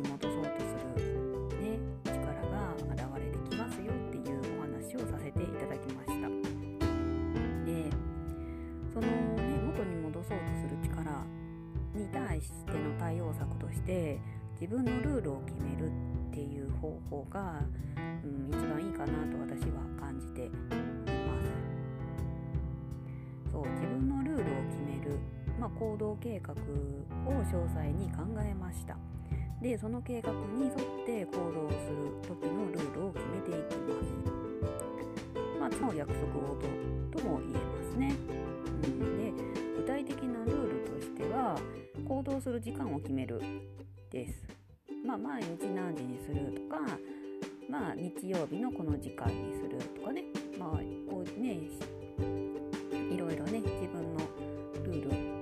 に戻そうとする、ね、力が現れてきますよっていうお話をさせていただきました。でその、ね、元に戻そうとする力に対しての対応策として自分のルールを決めるっていう方法が、うん、一番いいかなと私は感じています。そう自分のルールを決める、まあ、行動計画を詳細に考えました。でその計画に沿って行動する時のルールを決めていきます。まあ約束事とも言えますね、うん、で具体的なルールとしては行動する時間を決めるです。まあ毎日何時にするとかまあ日曜日のこの時間にするとかね。まあこうねいろいろね自分のルール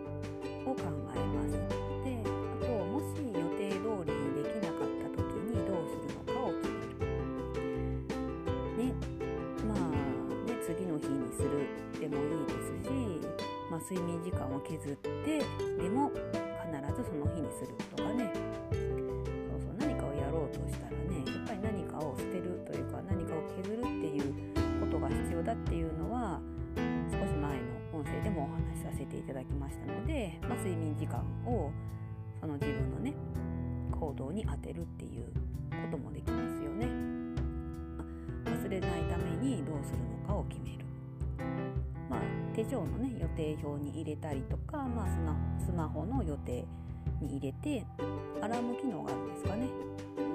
もいいですし、まあ、睡眠時間を削ってでも必ずその日にするとかねそうそう何かをやろうとしたらねやっぱり何かを捨てるというか何かを削るっていうことが必要だっていうのは少し前の音声でもお話しさせていただきましたので、まあ、睡眠時間をその自分のね行動に当てるっていうこともできますよね。忘れないためにどうするのかを決める。手帳のね予定表に入れたりとか、まあ、スマホの予定に入れてアラーム機能があるんですかね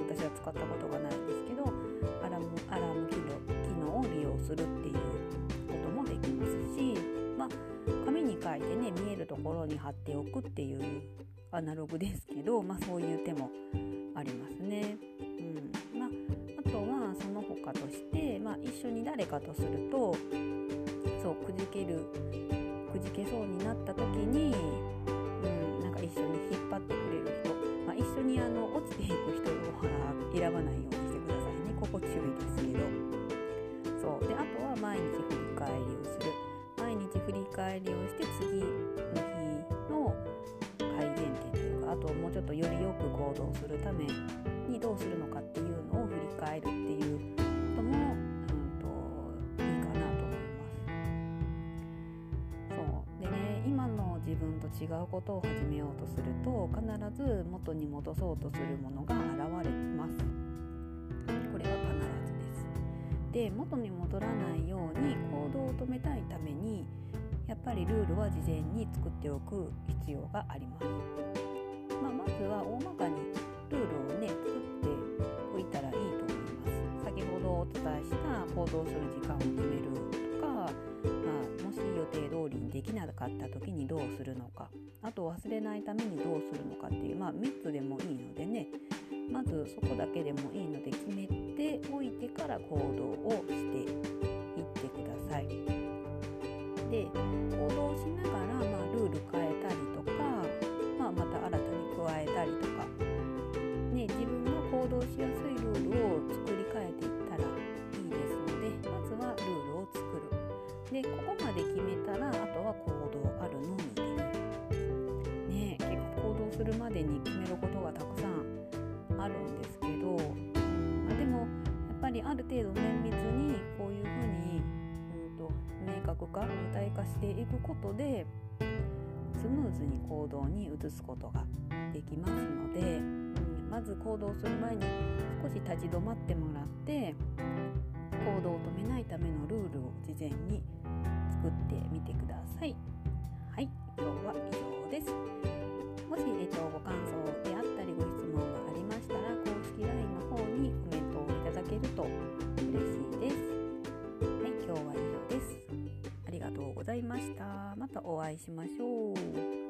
私は使ったことがないんですけどアラームアラーム機能を利用するっていうこともできますし、まあ、紙に書いてね見えるところに貼っておくっていうアナログですけど、まあ、そういう手もありますね。うんまあ、あとはその他として、まあ、一緒に誰かとするとそうくじけるくじけそうになった時に、うん、なんか一緒に引っ張ってくれる人、まあ、一緒にあの落ちていく人を選ばないようにしてくださいね。ここ注意ですけど。そう。であとは毎日振り返りをする。毎日振り返りをして次の日の改善点というかあともうちょっとよりよく行動するためにどうするのかっていう自分と違うことを始めようとすると必ず元に戻そうとするものが現れます。これは必ずで元に戻らないように行動を止めたいためにやっぱりルールは事前に作っておく必要があります、まあ、まずは大まかにルールをね作っておいたらいいと思います。先ほどお伝えした行動する時間を決める。できなかった時にどうするのかあと忘れないためにどうするのかっていう、まあ、3つでもいいのでねまずそこだけでもいいので決めておいてから行動をしていってください。で行動しながら、まあ、ルール変えたりとか、まあ、また新たに加えたりとか、ね、自分の行動しやすいルールを作り変えていったらいいですのでまずはルールを作る。でここまで決め行動あるのみです。ね結構行動するまでに決めることがたくさんあるんですけど、まあ、でもやっぱりある程度綿密にこういうふうに、うんと、明確化具体化していくことでスムーズに行動に移すことができますので、うん、まず行動する前に少し立ち止まってもらって行動を止めないためのルールを事前に作ってみてください。はい、今日は以上です。もし、えっと、ご感想であったりご質問がありましたら、公式 LINE の方にコメントをいただけると嬉しいです。はい、今日は以上です。ありがとうございました。またお会いしましょう。